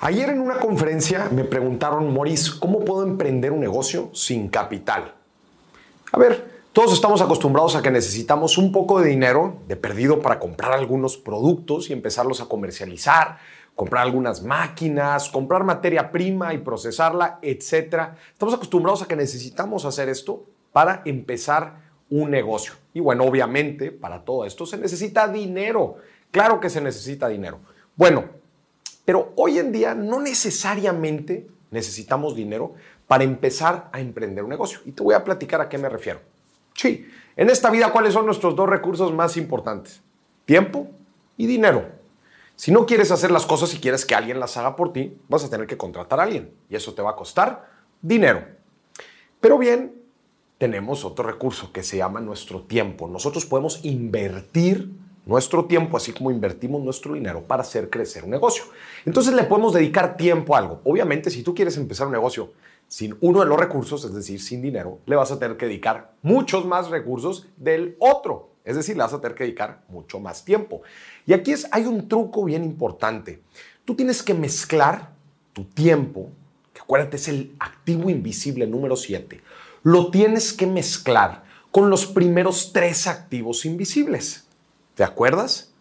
Ayer en una conferencia me preguntaron, Maurice, ¿cómo puedo emprender un negocio sin capital? A ver, todos estamos acostumbrados a que necesitamos un poco de dinero de perdido para comprar algunos productos y empezarlos a comercializar, comprar algunas máquinas, comprar materia prima y procesarla, etc. Estamos acostumbrados a que necesitamos hacer esto para empezar un negocio. Y bueno, obviamente para todo esto se necesita dinero. Claro que se necesita dinero. Bueno, pero hoy en día no necesariamente necesitamos dinero para empezar a emprender un negocio. Y te voy a platicar a qué me refiero. Sí, en esta vida, ¿cuáles son nuestros dos recursos más importantes? Tiempo y dinero. Si no quieres hacer las cosas y quieres que alguien las haga por ti, vas a tener que contratar a alguien y eso te va a costar dinero. Pero bien, tenemos otro recurso que se llama nuestro tiempo. Nosotros podemos invertir nuestro tiempo, así como invertimos nuestro dinero para hacer crecer un negocio. Entonces le podemos dedicar tiempo a algo. Obviamente, si tú quieres empezar un negocio sin uno de los recursos, es decir, sin dinero, le vas a tener que dedicar muchos más recursos del otro. Es decir, le vas a tener que dedicar mucho más tiempo. Y aquí es, hay un truco bien importante. Tú tienes que mezclar tu tiempo, que acuérdate es el activo invisible número 7, lo tienes que mezclar con los primeros tres activos invisibles. ¿Te acuerdas?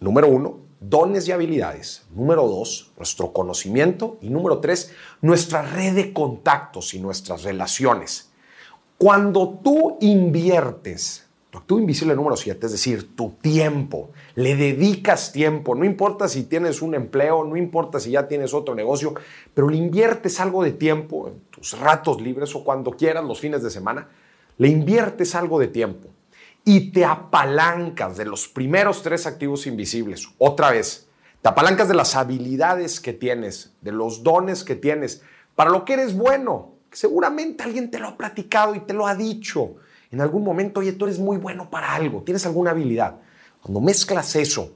Número uno, dones y habilidades. Número dos, nuestro conocimiento. Y número tres, nuestra red de contactos y nuestras relaciones. Cuando tú inviertes tu invisible número siete, es decir, tu tiempo, le dedicas tiempo, no importa si tienes un empleo, no importa si ya tienes otro negocio, pero le inviertes algo de tiempo en tus ratos libres o cuando quieras, los fines de semana, le inviertes algo de tiempo y te apalancas de los primeros tres activos invisibles. Otra vez, te apalancas de las habilidades que tienes, de los dones que tienes, para lo que eres bueno. Seguramente alguien te lo ha platicado y te lo ha dicho. En algún momento, oye, tú eres muy bueno para algo, tienes alguna habilidad. Cuando mezclas eso,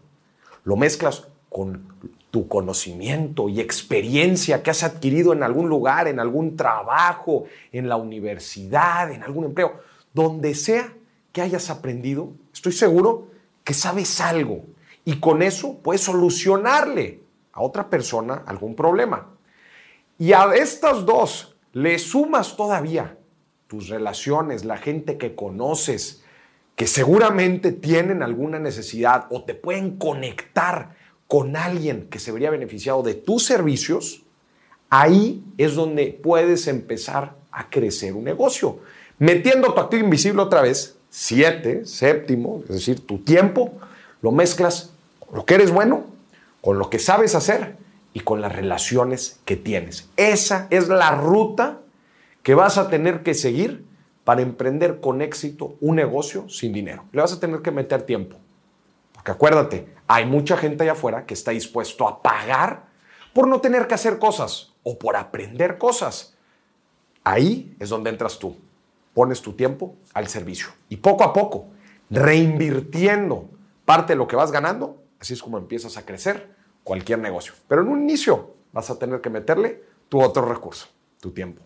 lo mezclas con tu conocimiento y experiencia que has adquirido en algún lugar, en algún trabajo, en la universidad, en algún empleo, donde sea, que hayas aprendido, estoy seguro que sabes algo y con eso puedes solucionarle a otra persona algún problema. Y a estas dos le sumas todavía tus relaciones, la gente que conoces, que seguramente tienen alguna necesidad o te pueden conectar con alguien que se vería beneficiado de tus servicios, ahí es donde puedes empezar a crecer un negocio. Metiendo tu activo invisible otra vez, siete, séptimo, es decir, tu tiempo, lo mezclas con lo que eres bueno, con lo que sabes hacer y con las relaciones que tienes. Esa es la ruta que vas a tener que seguir para emprender con éxito un negocio sin dinero. Le vas a tener que meter tiempo. Porque acuérdate, hay mucha gente allá afuera que está dispuesto a pagar por no tener que hacer cosas o por aprender cosas. Ahí es donde entras tú pones tu tiempo al servicio. Y poco a poco, reinvirtiendo parte de lo que vas ganando, así es como empiezas a crecer cualquier negocio. Pero en un inicio vas a tener que meterle tu otro recurso, tu tiempo.